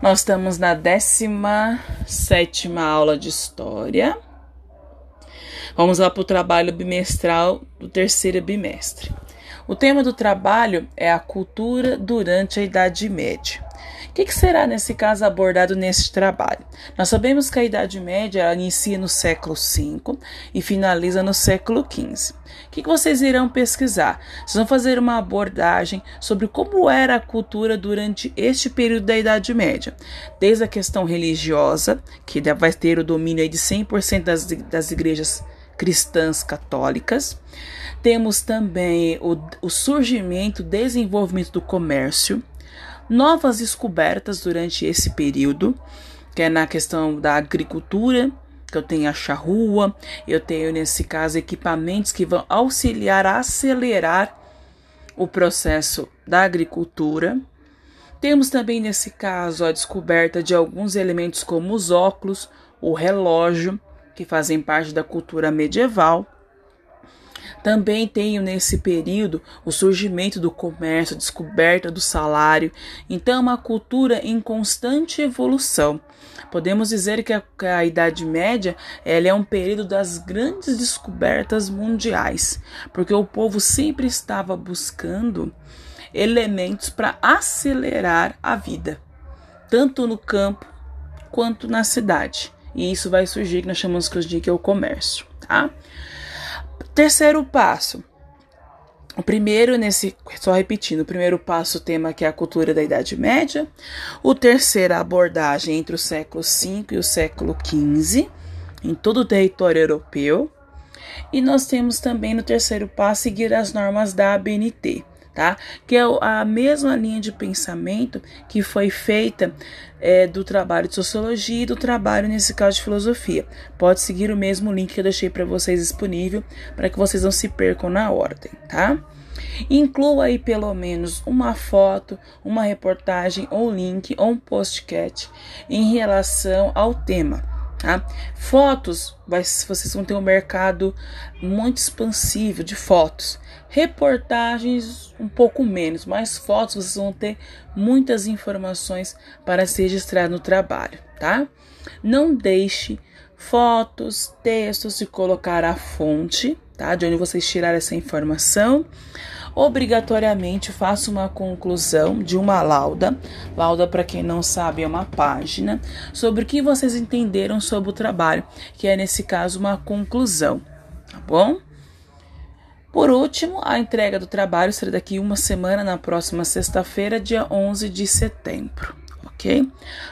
Nós estamos na 17 aula de História. Vamos lá para o trabalho bimestral do terceiro bimestre. O tema do trabalho é a cultura durante a Idade Média. O que, que, será, nesse caso, abordado neste trabalho? Nós sabemos que a Idade Média inicia no século V e finaliza no século XV. O que, que vocês irão pesquisar? Vocês vão fazer uma abordagem sobre como era a cultura durante este período da Idade Média, desde a questão religiosa, que vai ter o domínio de 100% das, das igrejas cristãs católicas. Temos também o, o surgimento, desenvolvimento do comércio, novas descobertas durante esse período, que é na questão da agricultura, que eu tenho a charrua, eu tenho nesse caso equipamentos que vão auxiliar a acelerar o processo da agricultura. Temos também nesse caso a descoberta de alguns elementos como os óculos, o relógio, que fazem parte da cultura medieval. Também tenho nesse período o surgimento do comércio, a descoberta do salário. Então, é uma cultura em constante evolução. Podemos dizer que a, que a Idade Média ela é um período das grandes descobertas mundiais, porque o povo sempre estava buscando elementos para acelerar a vida, tanto no campo quanto na cidade. E isso vai surgir que nós chamamos que é o comércio, tá? Terceiro passo. O primeiro, nesse, só repetindo, o primeiro passo, o tema que é a cultura da Idade Média. O terceiro, a abordagem entre o século V e o século XV, em todo o território europeu. E nós temos também no terceiro passo seguir as normas da ABNT, tá? Que é a mesma linha de pensamento que foi feita é, do trabalho de sociologia e do trabalho, nesse caso, de filosofia. Pode seguir o mesmo link que eu deixei para vocês disponível para que vocês não se percam na ordem, tá? Inclua aí pelo menos uma foto, uma reportagem ou link ou um postcat em relação ao tema. Tá? Fotos, vocês vão ter um mercado muito expansivo de fotos. Reportagens, um pouco menos, mas fotos vocês vão ter muitas informações para se registrar no trabalho, tá? Não deixe fotos, textos e colocar a fonte, tá? De onde vocês tiraram essa informação obrigatoriamente faça uma conclusão de uma lauda. Lauda, para quem não sabe, é uma página sobre o que vocês entenderam sobre o trabalho, que é nesse caso uma conclusão, tá bom? Por último, a entrega do trabalho será daqui uma semana, na próxima sexta-feira, dia 11 de setembro, ok?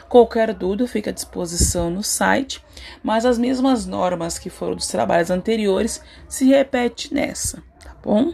Qualquer dúvida fica à disposição no site, mas as mesmas normas que foram dos trabalhos anteriores se repete nessa, tá bom?